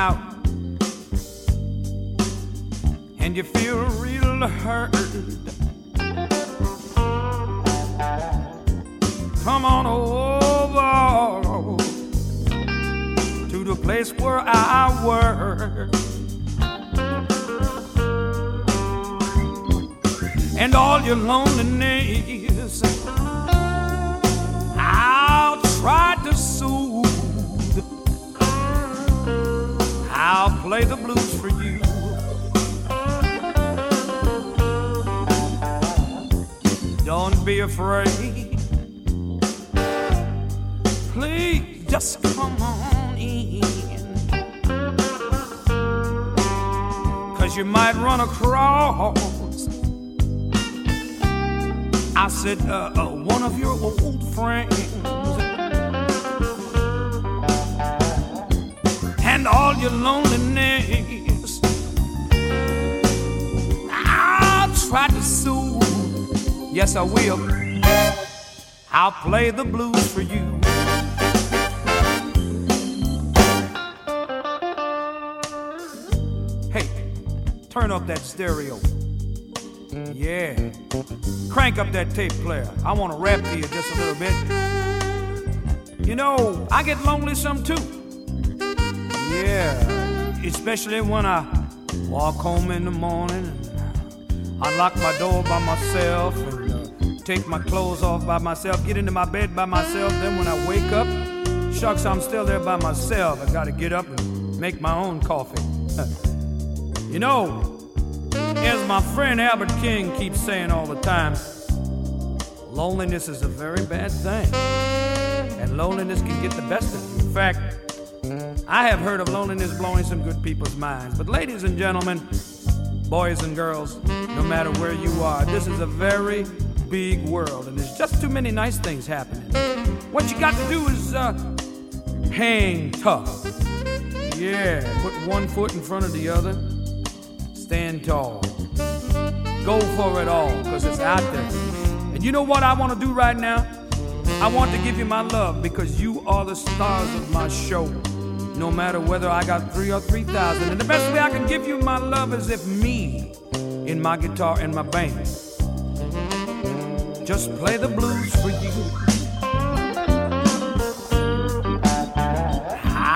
out and you feel real hurt. Come on over to the place where I work. And all your loneliness, I'll try to soothe. I'll play the blues for you. Don't be afraid. Please just come on in. Cause you might run across. I said, uh, uh, one of your old friends. And all your loneliness. I'll try to soothe. Yes, I will. I'll play the blues for you. Hey, turn up that stereo. Yeah. Crank up that tape player. I want to rap to you just a little bit. You know, I get lonely some too. Yeah. Especially when I walk home in the morning and I lock my door by myself and uh, take my clothes off by myself, get into my bed by myself. Then when I wake up, shucks, I'm still there by myself. I gotta get up and make my own coffee. you know, as my friend Albert King keeps saying all the time, loneliness is a very bad thing. And loneliness can get the best of you. In fact, I have heard of loneliness blowing some good people's minds. But, ladies and gentlemen, boys and girls, no matter where you are, this is a very big world, and there's just too many nice things happening. What you got to do is uh, hang tough. Yeah, put one foot in front of the other, stand tall. Go for it all, because it's out there. And you know what I want to do right now? I want to give you my love because you are the stars of my show. No matter whether I got three or three thousand. And the best way I can give you my love is if me, in my guitar and my band, just play the blues for you.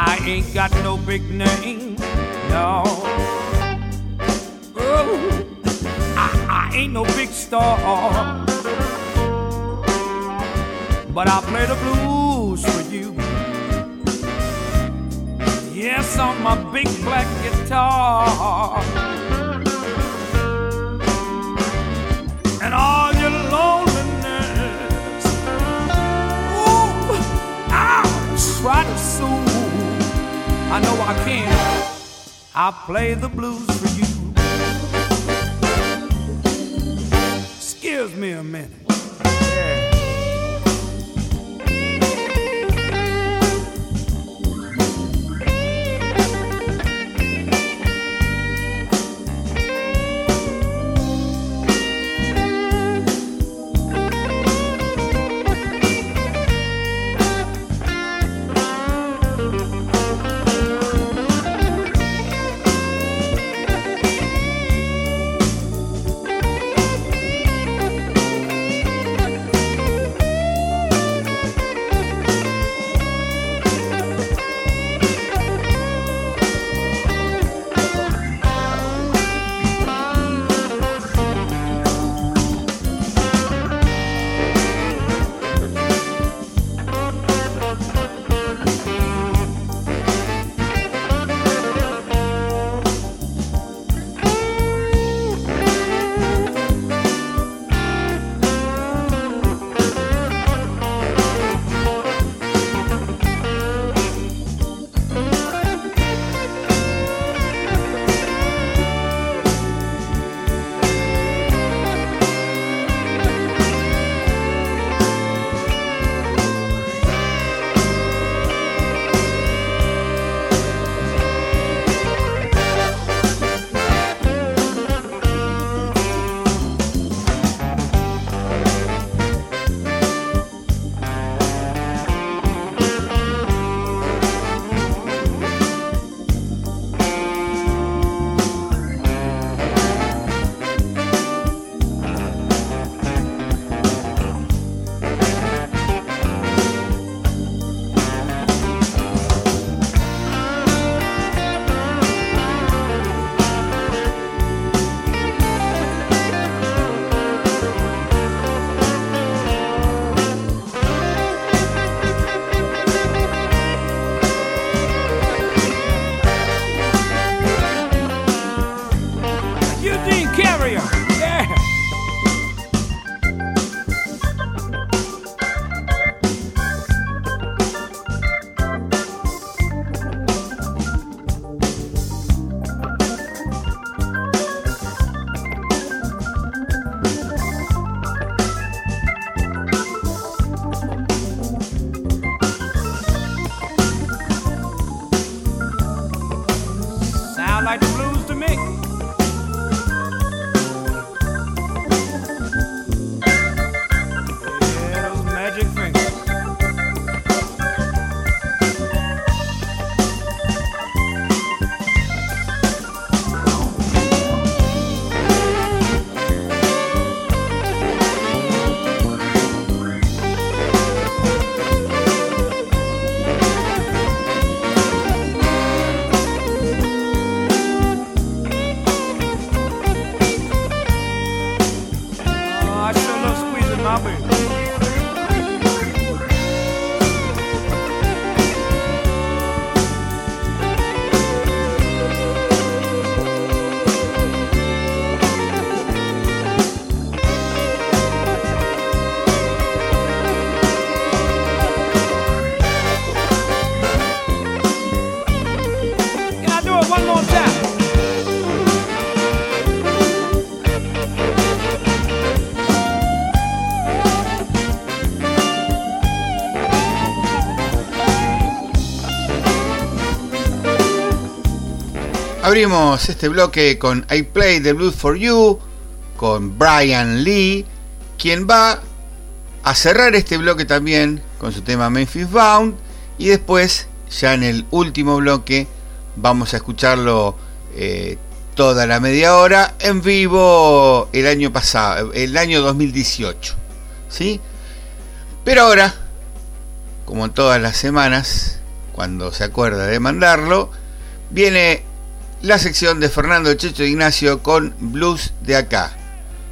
I ain't got no big name, no. Oh, I, I ain't no big star. But I'll play the blues for you. Yes, on my big black guitar. And all your loneliness, ooh, I'll try to soothe. I know I can. I'll play the blues for you. Excuse me a minute. Abrimos este bloque con I Play the Blues for You, con Brian Lee, quien va a cerrar este bloque también con su tema Memphis Bound, y después, ya en el último bloque, vamos a escucharlo eh, toda la media hora en vivo el año pasado, el año 2018. ¿Sí? Pero ahora, como todas las semanas, cuando se acuerda de mandarlo, viene la sección de Fernando Checho Ignacio con Blues de acá.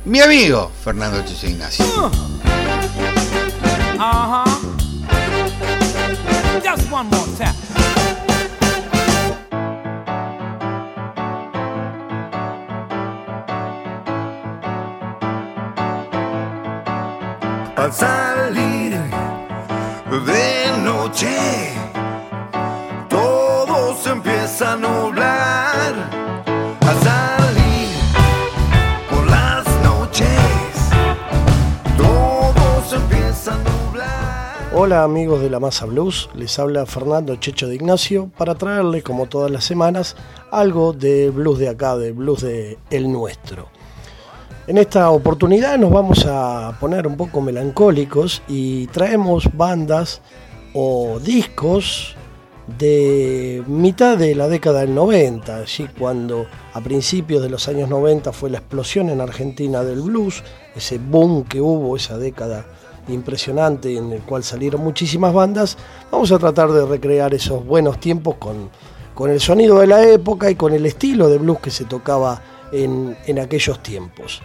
Mi amigo Fernando Checho Ignacio. Uh huh. Just one more time. al salir de noche Hola amigos de la Masa Blues, les habla Fernando Checho de Ignacio para traerles como todas las semanas algo de blues de acá, de blues de el nuestro. En esta oportunidad nos vamos a poner un poco melancólicos y traemos bandas o discos de mitad de la década del 90, allí cuando a principios de los años 90 fue la explosión en Argentina del blues, ese boom que hubo esa década impresionante en el cual salieron muchísimas bandas, vamos a tratar de recrear esos buenos tiempos con, con el sonido de la época y con el estilo de blues que se tocaba en, en aquellos tiempos.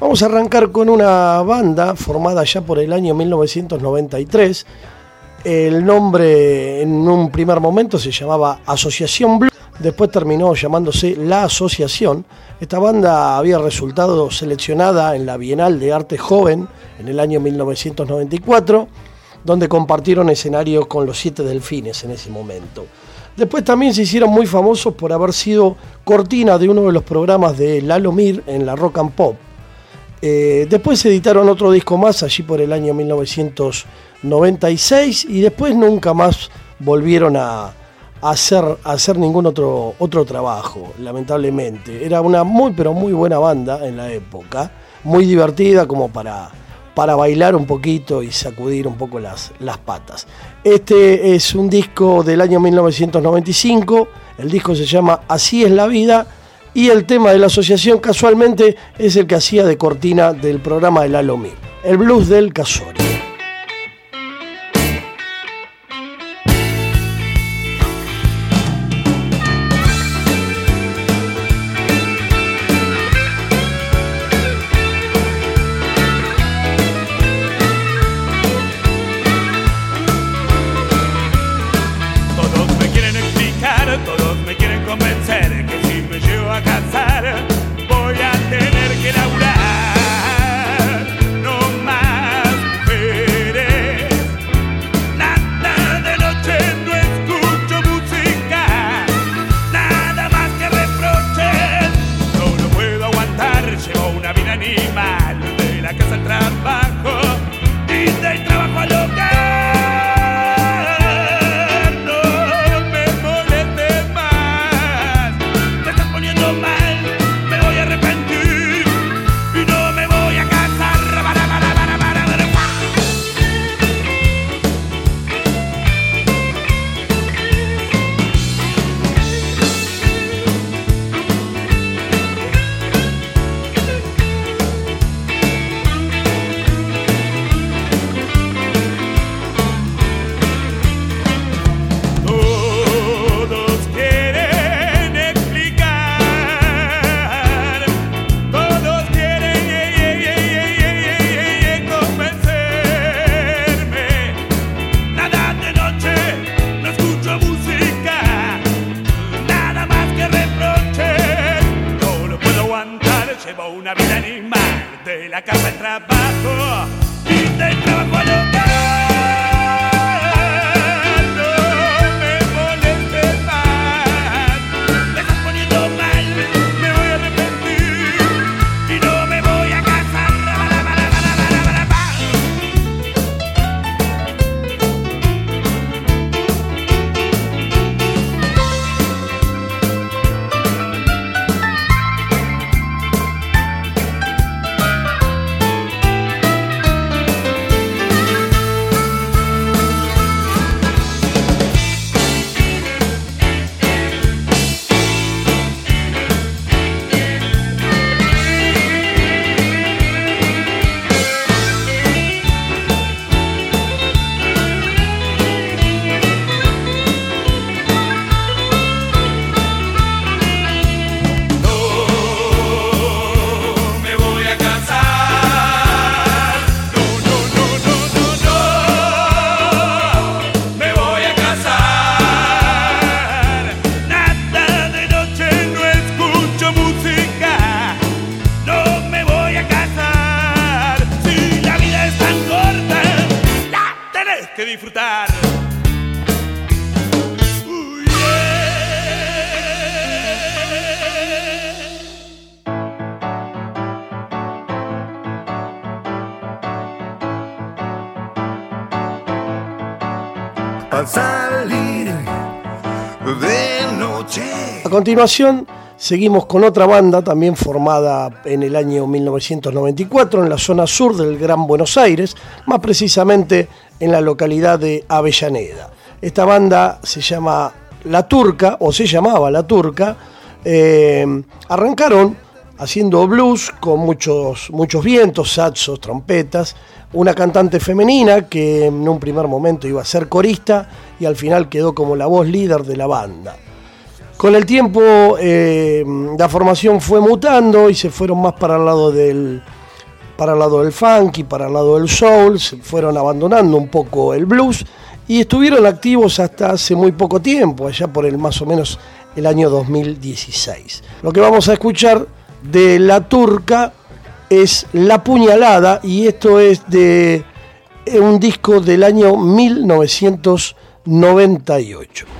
Vamos a arrancar con una banda formada ya por el año 1993. El nombre en un primer momento se llamaba Asociación Blues, después terminó llamándose La Asociación. Esta banda había resultado seleccionada en la Bienal de Arte Joven en el año 1994, donde compartieron escenario con los Siete Delfines en ese momento. Después también se hicieron muy famosos por haber sido cortina de uno de los programas de Lalo Mir en la Rock and Pop. Eh, después editaron otro disco más allí por el año 1996 y después nunca más volvieron a, hacer, hacer ningún otro, otro trabajo, lamentablemente. Era una muy pero muy buena banda en la época, muy divertida como para, para bailar un poquito y sacudir un poco las, las patas. Este es un disco del año 1995, el disco se llama Así es la vida y el tema de la asociación casualmente es el que hacía de cortina del programa de Lalo Mir, el blues del Casorio. Continuación, seguimos con otra banda también formada en el año 1994 en la zona sur del Gran Buenos Aires, más precisamente en la localidad de Avellaneda. Esta banda se llama La Turca, o se llamaba La Turca. eh, arrancaron haciendo blues con muchos, muchos vientos, saxos, trompetas, una cantante femenina que en un primer momento iba a ser corista y al final quedó como la voz líder de la banda. Con el tiempo eh, la formación fue mutando y se fueron más para el lado del para el lado del funky, para el lado del soul, se fueron abandonando un poco el blues y estuvieron activos hasta hace muy poco tiempo, allá por el más o menos el año 2016. Lo que vamos a escuchar de La Turca es La Puñalada y esto es de eh, un disco del año 1998.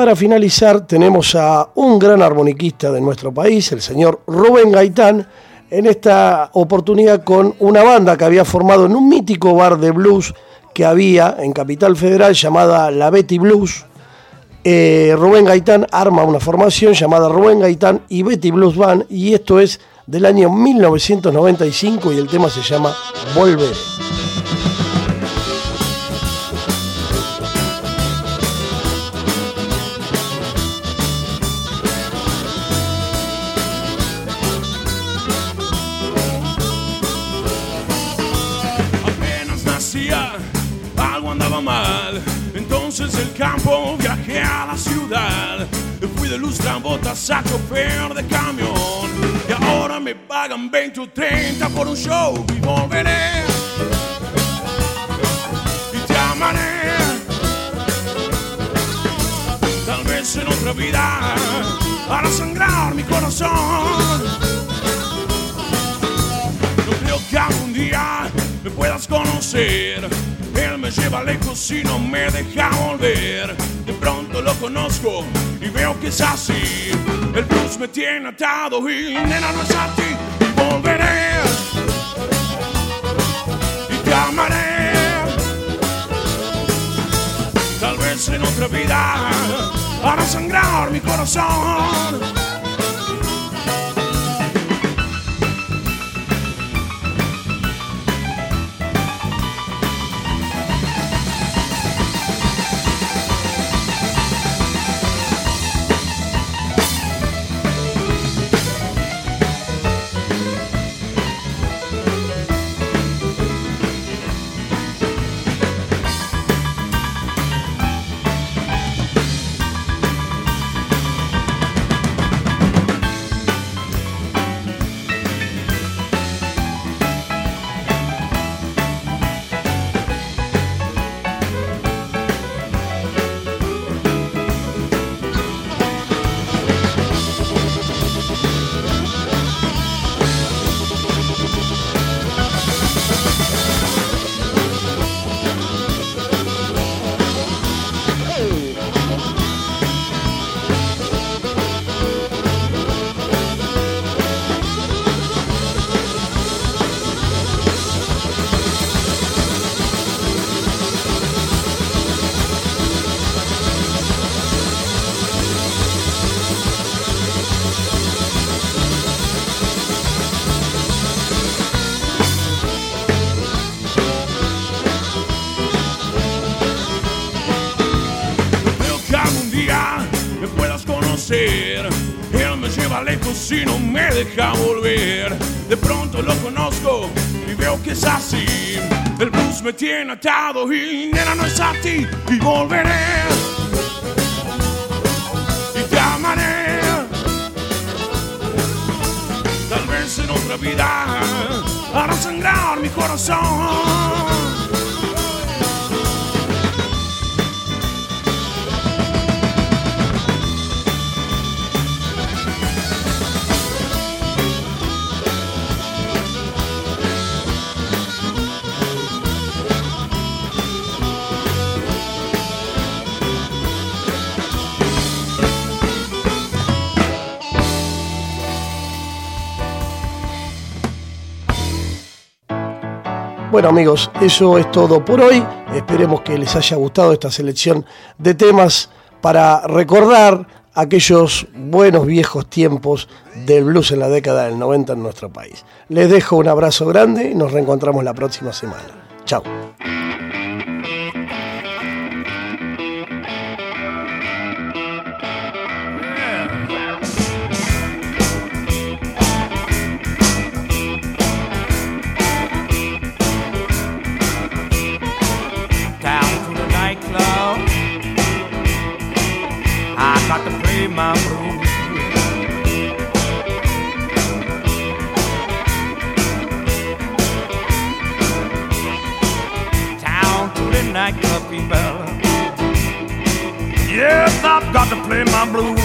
Para finalizar tenemos a un gran armoniquista de nuestro país, el señor Rubén Gaitán, en esta oportunidad con una banda que había formado en un mítico bar de blues que había en Capital Federal llamada La Betty Blues. Eh, Rubén Gaitán arma una formación llamada Rubén Gaitán y Betty Blues Band y esto es del año 1995 y el tema se llama Volver. Campo viajé a la ciudad. Fui de luz botas a chofer de camión. Y ahora me pagan 20 o 30 por un show. Y volveré. Y te amaré. Tal vez en otra vida hará sangrar mi corazón. No creo que algún día me puedas conocer. Lleva lejos y no me deja volver. De pronto lo conozco y veo que es así. El blues me tiene atado y nena no es a ti. Volveré y te amaré. Tal vez en otra vida hará sangrar mi corazón. Él me lleva lejos y no me deja volver. De pronto lo conozco y veo que es así. El blues me tiene atado y nena no es a ti. Y volveré y te amaré. Tal vez en otra vida hará sangrar mi corazón. Bueno amigos, eso es todo por hoy. Esperemos que les haya gustado esta selección de temas para recordar aquellos buenos viejos tiempos del blues en la década del 90 en nuestro país. Les dejo un abrazo grande y nos reencontramos la próxima semana. Chao. To the nightclub, people. Yes, I've got to play my blues.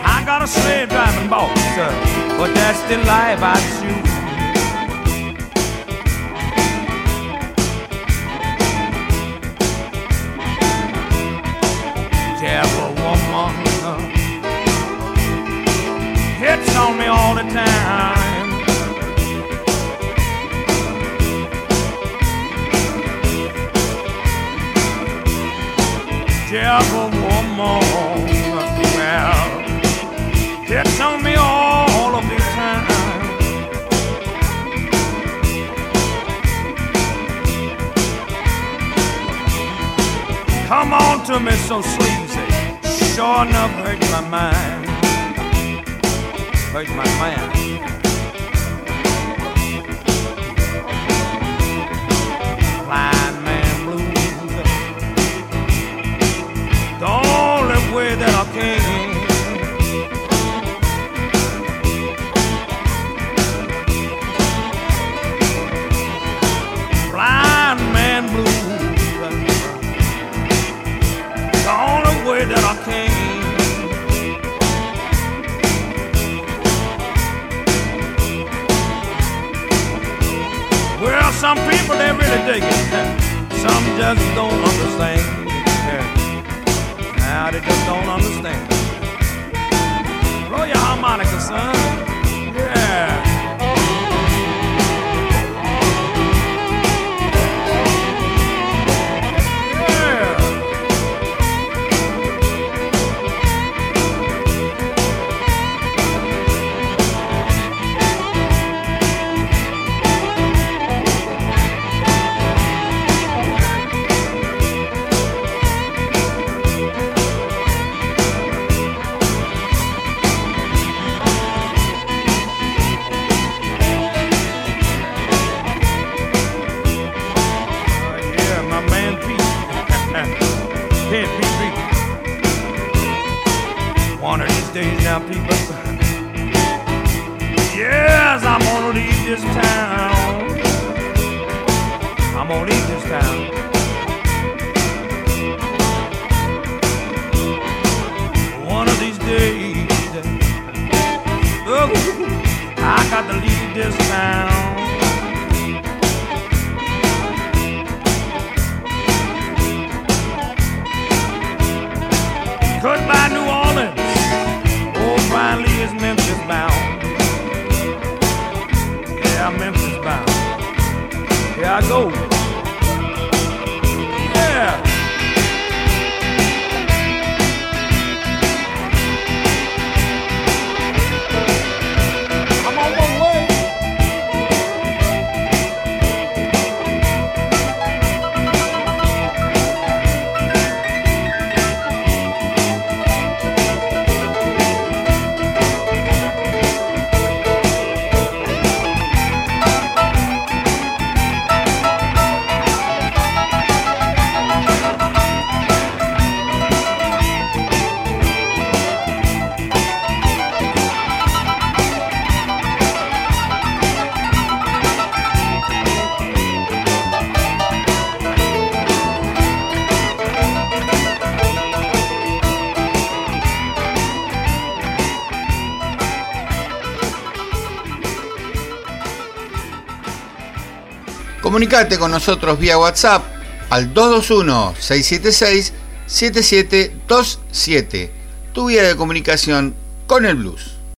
I got a slave driving boss, uh, but that's the life I choose. Me so sleazy. Sure enough hurt my mind. Hurt my mind. Blind really dig it. Some just don't understand. Now they just don't understand. Blow your harmonica, son. Yeah. This town. I'm gonna leave this town. One of these days. Oh, I got to leave this town. Goodbye, New Orleans. Oh, finally is Memphis bound. I go. Yeah. Comunicate con nosotros vía WhatsApp al 221-676-7727. Tu vía de comunicación con el blues.